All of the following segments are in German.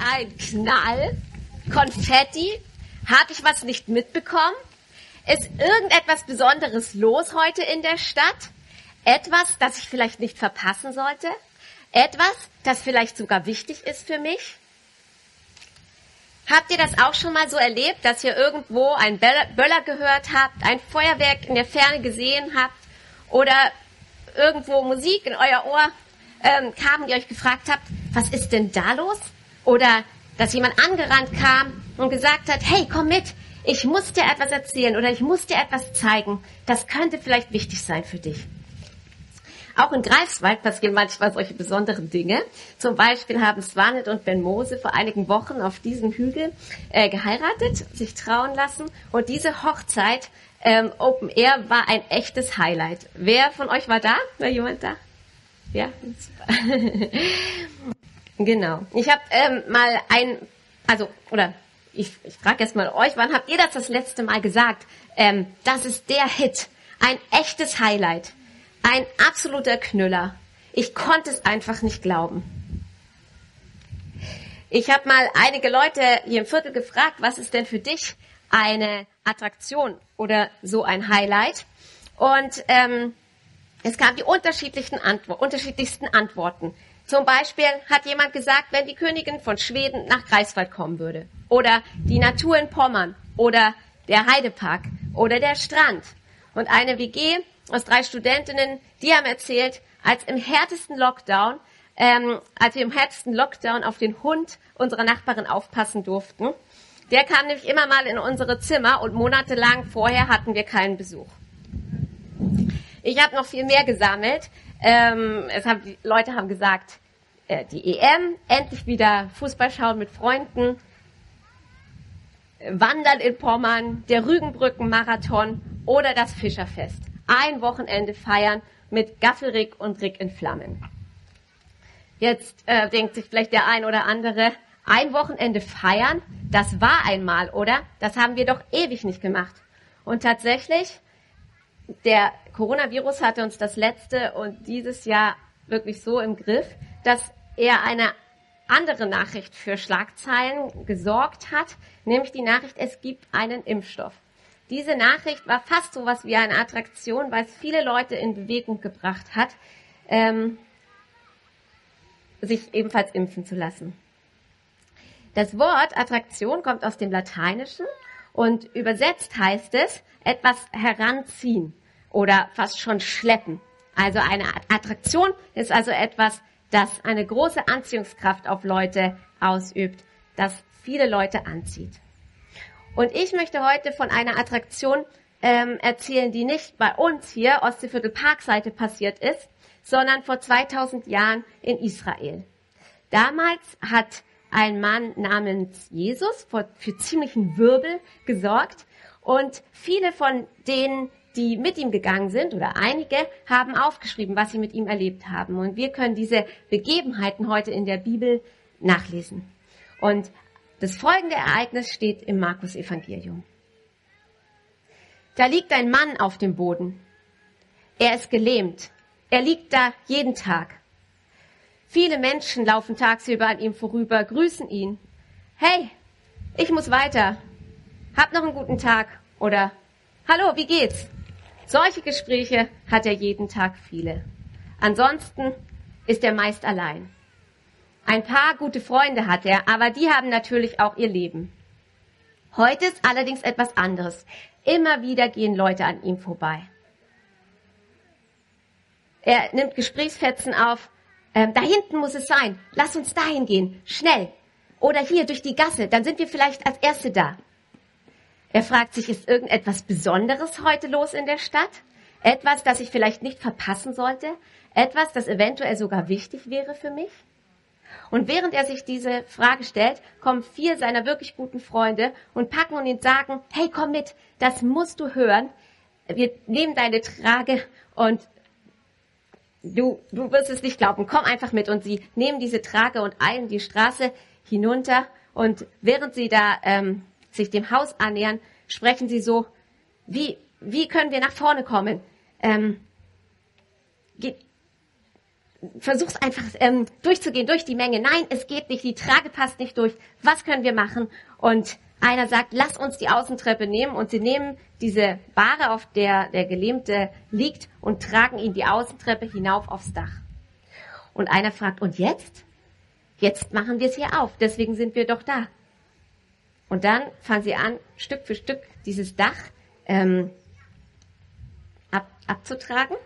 ein Knall? Konfetti? Habe ich was nicht mitbekommen? Ist irgendetwas Besonderes los heute in der Stadt? Etwas, das ich vielleicht nicht verpassen sollte? Etwas, das vielleicht sogar wichtig ist für mich? Habt ihr das auch schon mal so erlebt, dass ihr irgendwo einen Böller gehört habt, ein Feuerwerk in der Ferne gesehen habt oder irgendwo Musik in euer Ohr ähm, kam und ihr euch gefragt habt, was ist denn da los? Oder dass jemand angerannt kam und gesagt hat, hey, komm mit, ich muss dir etwas erzählen oder ich muss dir etwas zeigen. Das könnte vielleicht wichtig sein für dich. Auch in Greifswald passieren manchmal solche besonderen Dinge. Zum Beispiel haben Swanet und Ben Mose vor einigen Wochen auf diesem Hügel äh, geheiratet, sich trauen lassen. Und diese Hochzeit ähm, Open Air war ein echtes Highlight. Wer von euch war da? War jemand da? Ja. Genau. Ich habe ähm, mal ein, also, oder ich, ich frage jetzt mal euch, wann habt ihr das das letzte Mal gesagt? Ähm, das ist der Hit. Ein echtes Highlight. Ein absoluter Knüller. Ich konnte es einfach nicht glauben. Ich habe mal einige Leute hier im Viertel gefragt, was ist denn für dich eine Attraktion oder so ein Highlight? Und ähm, es gab die unterschiedlichsten, Antwo unterschiedlichsten Antworten. Zum Beispiel hat jemand gesagt, wenn die Königin von Schweden nach Greifswald kommen würde. Oder die Natur in Pommern. Oder der Heidepark. Oder der Strand. Und eine WG aus drei Studentinnen, die haben erzählt, als im härtesten Lockdown, ähm, als wir im härtesten Lockdown auf den Hund unserer Nachbarin aufpassen durften. Der kam nämlich immer mal in unsere Zimmer und monatelang vorher hatten wir keinen Besuch. Ich habe noch viel mehr gesammelt. Ähm, es haben, die Leute haben gesagt, äh, die EM, endlich wieder Fußball schauen mit Freunden, Wandern in Pommern, der Rügenbrücken-Marathon oder das Fischerfest. Ein Wochenende feiern mit Gaffelrick und Rick in Flammen. Jetzt äh, denkt sich vielleicht der ein oder andere, ein Wochenende feiern, das war einmal, oder? Das haben wir doch ewig nicht gemacht. Und tatsächlich, der Coronavirus hatte uns das letzte und dieses Jahr wirklich so im Griff, dass er eine andere Nachricht für Schlagzeilen gesorgt hat, nämlich die Nachricht, es gibt einen Impfstoff. Diese Nachricht war fast so was wie eine Attraktion, weil es viele Leute in Bewegung gebracht hat, ähm, sich ebenfalls impfen zu lassen. Das Wort Attraktion kommt aus dem Lateinischen und übersetzt heißt es etwas heranziehen oder fast schon schleppen. Also eine Attraktion ist also etwas, das eine große Anziehungskraft auf Leute ausübt, das viele Leute anzieht. Und ich möchte heute von einer Attraktion ähm, erzählen, die nicht bei uns hier Ostseeviertel Parkseite passiert ist, sondern vor 2000 Jahren in Israel. Damals hat ein Mann namens Jesus für, ziemlichen Wirbel gesorgt und viele von denen, die mit ihm gegangen sind oder einige haben aufgeschrieben, was sie mit ihm erlebt haben. Und wir können diese Begebenheiten heute in der Bibel nachlesen. Und das folgende Ereignis steht im Markus Evangelium. Da liegt ein Mann auf dem Boden. Er ist gelähmt. Er liegt da jeden Tag. Viele Menschen laufen tagsüber an ihm vorüber, grüßen ihn. Hey, ich muss weiter. Hab noch einen guten Tag. Oder Hallo, wie geht's? Solche Gespräche hat er jeden Tag viele. Ansonsten ist er meist allein. Ein paar gute Freunde hat er, aber die haben natürlich auch ihr Leben. Heute ist allerdings etwas anderes. Immer wieder gehen Leute an ihm vorbei. Er nimmt Gesprächsfetzen auf. Ähm, da hinten muss es sein. Lass uns dahin gehen. Schnell. Oder hier durch die Gasse. Dann sind wir vielleicht als Erste da. Er fragt sich, ist irgendetwas Besonderes heute los in der Stadt? Etwas, das ich vielleicht nicht verpassen sollte? Etwas, das eventuell sogar wichtig wäre für mich? Und während er sich diese Frage stellt, kommen vier seiner wirklich guten Freunde und packen und ihn sagen, hey, komm mit, das musst du hören. Wir nehmen deine Trage und du, du wirst es nicht glauben. Komm einfach mit. Und sie nehmen diese Trage und eilen die Straße hinunter. Und während sie da ähm, sich dem Haus annähern, sprechen sie so, wie, wie können wir nach vorne kommen? Ähm, versuch's einfach ähm, durchzugehen, durch die Menge. Nein, es geht nicht, die Trage passt nicht durch. Was können wir machen? Und einer sagt, lass uns die Außentreppe nehmen und sie nehmen diese Bahre, auf der der Gelähmte liegt und tragen ihn die Außentreppe hinauf aufs Dach. Und einer fragt, und jetzt? Jetzt machen wir es hier auf, deswegen sind wir doch da. Und dann fangen sie an, Stück für Stück dieses Dach ähm, ab, abzutragen.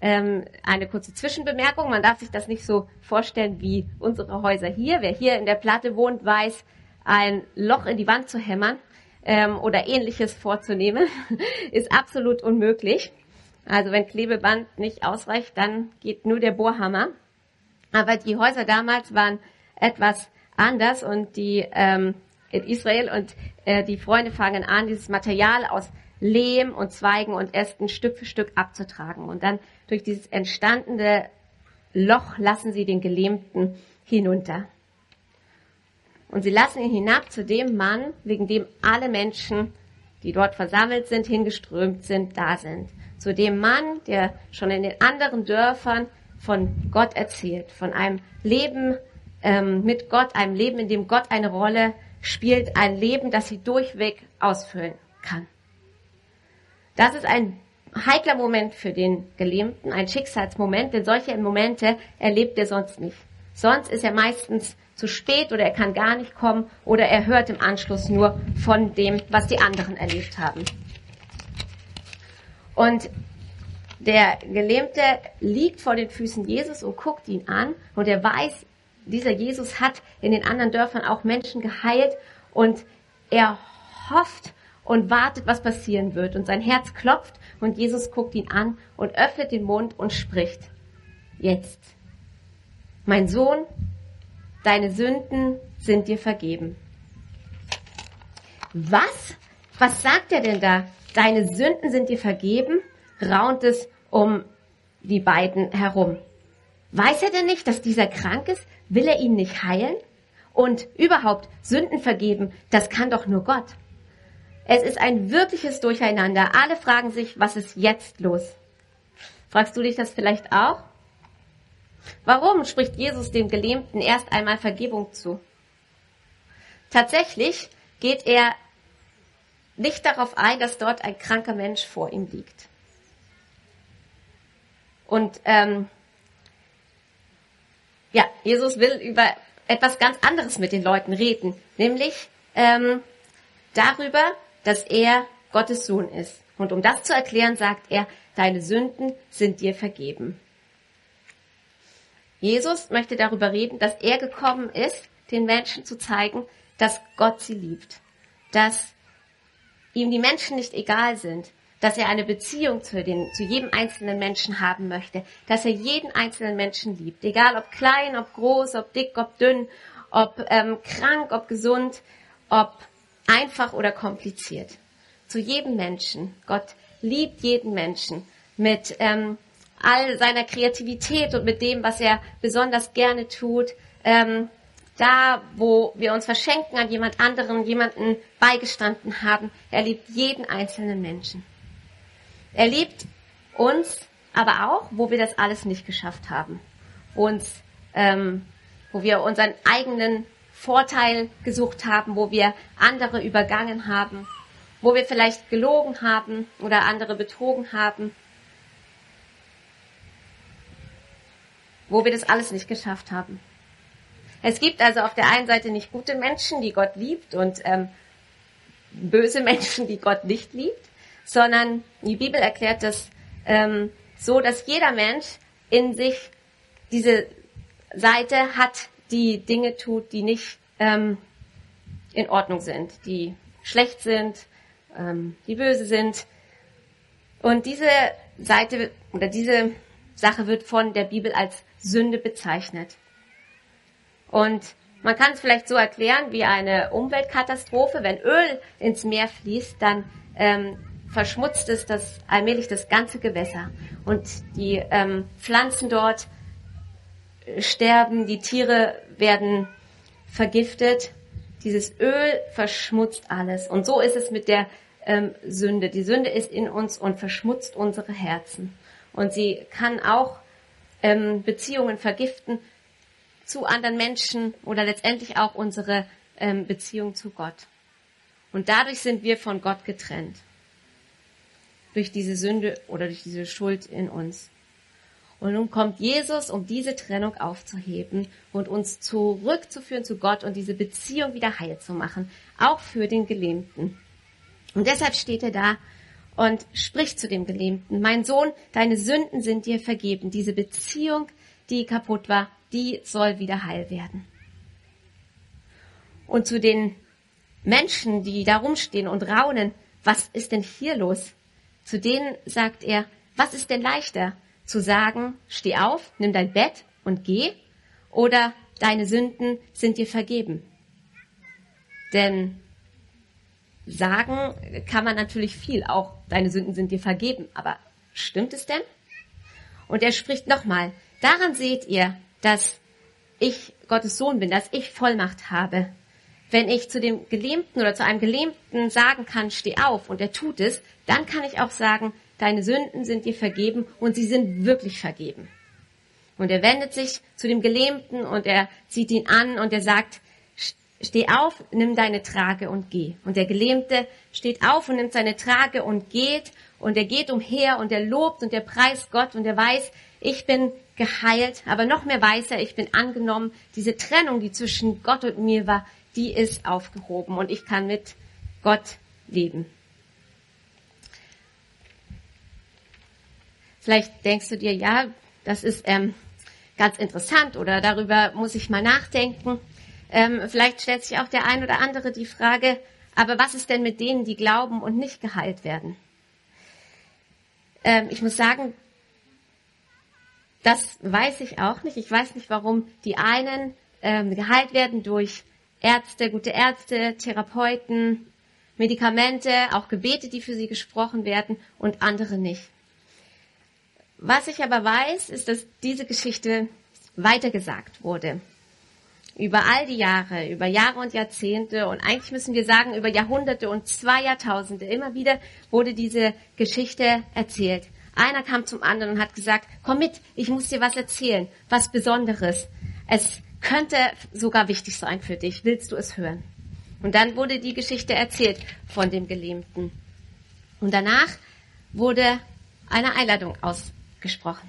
Ähm, eine kurze Zwischenbemerkung, man darf sich das nicht so vorstellen wie unsere Häuser hier. Wer hier in der Platte wohnt, weiß, ein Loch in die Wand zu hämmern ähm, oder ähnliches vorzunehmen, ist absolut unmöglich. Also wenn Klebeband nicht ausreicht, dann geht nur der Bohrhammer. Aber die Häuser damals waren etwas anders und die ähm, in Israel und äh, die Freunde fangen an, dieses Material aus Lehm und Zweigen und Ästen Stück für Stück abzutragen. Und dann durch dieses entstandene Loch lassen sie den Gelähmten hinunter. Und sie lassen ihn hinab zu dem Mann, wegen dem alle Menschen, die dort versammelt sind, hingeströmt sind, da sind. Zu dem Mann, der schon in den anderen Dörfern von Gott erzählt, von einem Leben ähm, mit Gott, einem Leben, in dem Gott eine Rolle spielt, ein Leben, das sie durchweg ausfüllen kann. Das ist ein heikler Moment für den Gelähmten, ein Schicksalsmoment, denn solche Momente erlebt er sonst nicht. Sonst ist er meistens zu spät oder er kann gar nicht kommen oder er hört im Anschluss nur von dem, was die anderen erlebt haben. Und der Gelähmte liegt vor den Füßen Jesus und guckt ihn an und er weiß, dieser Jesus hat in den anderen Dörfern auch Menschen geheilt und er hofft und wartet, was passieren wird. Und sein Herz klopft und Jesus guckt ihn an und öffnet den Mund und spricht. Jetzt. Mein Sohn, deine Sünden sind dir vergeben. Was? Was sagt er denn da? Deine Sünden sind dir vergeben? Raunt es um die beiden herum. Weiß er denn nicht, dass dieser krank ist? Will er ihn nicht heilen? Und überhaupt Sünden vergeben, das kann doch nur Gott. Es ist ein wirkliches Durcheinander. Alle fragen sich, was ist jetzt los? Fragst du dich das vielleicht auch? Warum spricht Jesus dem Gelähmten erst einmal Vergebung zu? Tatsächlich geht er nicht darauf ein, dass dort ein kranker Mensch vor ihm liegt. Und ähm, ja, Jesus will über etwas ganz anderes mit den Leuten reden, nämlich ähm, darüber, dass er Gottes Sohn ist. Und um das zu erklären, sagt er, deine Sünden sind dir vergeben. Jesus möchte darüber reden, dass er gekommen ist, den Menschen zu zeigen, dass Gott sie liebt, dass ihm die Menschen nicht egal sind, dass er eine Beziehung zu, den, zu jedem einzelnen Menschen haben möchte, dass er jeden einzelnen Menschen liebt, egal ob klein, ob groß, ob dick, ob dünn, ob ähm, krank, ob gesund, ob einfach oder kompliziert. Zu jedem Menschen. Gott liebt jeden Menschen mit ähm, all seiner Kreativität und mit dem, was er besonders gerne tut. Ähm, da, wo wir uns verschenken an jemand anderen, jemanden beigestanden haben. Er liebt jeden einzelnen Menschen. Er liebt uns aber auch, wo wir das alles nicht geschafft haben. Uns, ähm, wo wir unseren eigenen Vorteil gesucht haben, wo wir andere übergangen haben, wo wir vielleicht gelogen haben oder andere betrogen haben, wo wir das alles nicht geschafft haben. Es gibt also auf der einen Seite nicht gute Menschen, die Gott liebt und ähm, böse Menschen, die Gott nicht liebt, sondern die Bibel erklärt das ähm, so, dass jeder Mensch in sich diese Seite hat, die Dinge tut, die nicht ähm, in Ordnung sind, die schlecht sind, ähm, die böse sind. Und diese Seite oder diese Sache wird von der Bibel als Sünde bezeichnet. Und man kann es vielleicht so erklären wie eine Umweltkatastrophe. Wenn Öl ins Meer fließt, dann ähm, verschmutzt es das allmählich das ganze Gewässer. Und die ähm, Pflanzen dort sterben, die Tiere werden vergiftet. Dieses Öl verschmutzt alles. Und so ist es mit der ähm, Sünde. Die Sünde ist in uns und verschmutzt unsere Herzen. Und sie kann auch ähm, Beziehungen vergiften zu anderen Menschen oder letztendlich auch unsere ähm, Beziehung zu Gott. Und dadurch sind wir von Gott getrennt. Durch diese Sünde oder durch diese Schuld in uns. Und nun kommt Jesus, um diese Trennung aufzuheben und uns zurückzuführen zu Gott und diese Beziehung wieder heil zu machen, auch für den Gelähmten. Und deshalb steht er da und spricht zu dem Gelähmten, mein Sohn, deine Sünden sind dir vergeben. Diese Beziehung, die kaputt war, die soll wieder heil werden. Und zu den Menschen, die da rumstehen und raunen, was ist denn hier los? Zu denen sagt er, was ist denn leichter? zu sagen, steh auf, nimm dein Bett und geh, oder deine Sünden sind dir vergeben. Denn sagen kann man natürlich viel, auch deine Sünden sind dir vergeben, aber stimmt es denn? Und er spricht nochmal, daran seht ihr, dass ich Gottes Sohn bin, dass ich Vollmacht habe. Wenn ich zu dem Gelähmten oder zu einem Gelähmten sagen kann, steh auf und er tut es, dann kann ich auch sagen, deine Sünden sind dir vergeben und sie sind wirklich vergeben. Und er wendet sich zu dem Gelähmten und er zieht ihn an und er sagt, steh auf, nimm deine Trage und geh. Und der Gelähmte steht auf und nimmt seine Trage und geht und er geht umher und er lobt und er preist Gott und er weiß, ich bin geheilt, aber noch mehr weiß er, ich bin angenommen. Diese Trennung, die zwischen Gott und mir war, die ist aufgehoben und ich kann mit Gott leben. Vielleicht denkst du dir, ja, das ist ähm, ganz interessant oder darüber muss ich mal nachdenken. Ähm, vielleicht stellt sich auch der ein oder andere die Frage, aber was ist denn mit denen, die glauben und nicht geheilt werden? Ähm, ich muss sagen, das weiß ich auch nicht. Ich weiß nicht, warum die einen ähm, geheilt werden durch Ärzte, gute Ärzte, Therapeuten, Medikamente, auch Gebete, die für sie gesprochen werden und andere nicht. Was ich aber weiß, ist, dass diese Geschichte weitergesagt wurde. Über all die Jahre, über Jahre und Jahrzehnte und eigentlich müssen wir sagen, über Jahrhunderte und zwei Jahrtausende. Immer wieder wurde diese Geschichte erzählt. Einer kam zum anderen und hat gesagt, komm mit, ich muss dir was erzählen, was Besonderes. Es könnte sogar wichtig sein für dich. Willst du es hören? Und dann wurde die Geschichte erzählt von dem Gelähmten. Und danach wurde eine Einladung aus gesprochen.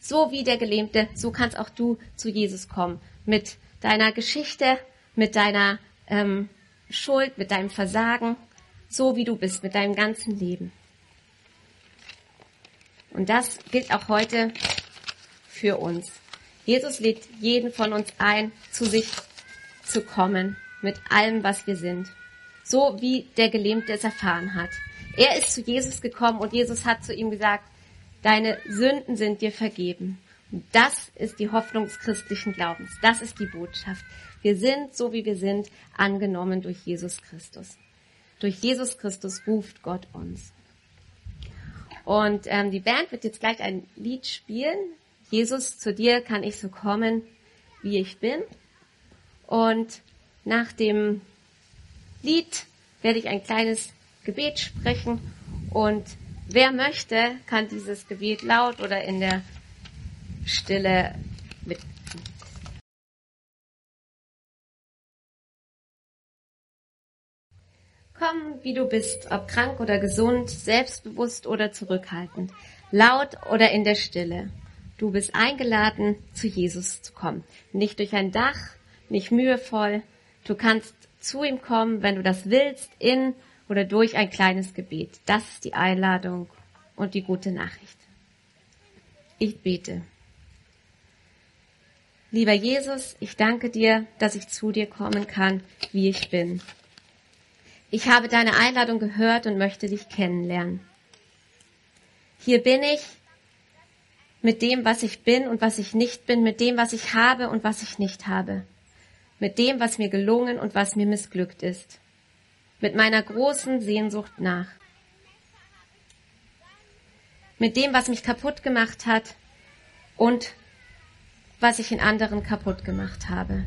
So wie der Gelähmte, so kannst auch du zu Jesus kommen. Mit deiner Geschichte, mit deiner ähm, Schuld, mit deinem Versagen, so wie du bist, mit deinem ganzen Leben. Und das gilt auch heute für uns. Jesus lädt jeden von uns ein, zu sich zu kommen, mit allem, was wir sind. So wie der Gelähmte es erfahren hat. Er ist zu Jesus gekommen und Jesus hat zu ihm gesagt, Deine Sünden sind dir vergeben. Und das ist die Hoffnung des christlichen Glaubens. Das ist die Botschaft. Wir sind, so wie wir sind, angenommen durch Jesus Christus. Durch Jesus Christus ruft Gott uns. Und ähm, die Band wird jetzt gleich ein Lied spielen. Jesus, zu dir kann ich so kommen, wie ich bin. Und nach dem Lied werde ich ein kleines Gebet sprechen und Wer möchte, kann dieses Gebet laut oder in der Stille mit. Komm, wie du bist, ob krank oder gesund, selbstbewusst oder zurückhaltend, laut oder in der Stille. Du bist eingeladen, zu Jesus zu kommen. Nicht durch ein Dach, nicht mühevoll. Du kannst zu ihm kommen, wenn du das willst, in oder durch ein kleines Gebet. Das ist die Einladung und die gute Nachricht. Ich bete. Lieber Jesus, ich danke dir, dass ich zu dir kommen kann, wie ich bin. Ich habe deine Einladung gehört und möchte dich kennenlernen. Hier bin ich mit dem, was ich bin und was ich nicht bin, mit dem, was ich habe und was ich nicht habe, mit dem, was mir gelungen und was mir missglückt ist mit meiner großen Sehnsucht nach. Mit dem, was mich kaputt gemacht hat und was ich in anderen kaputt gemacht habe.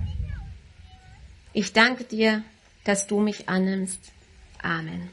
Ich danke dir, dass du mich annimmst. Amen.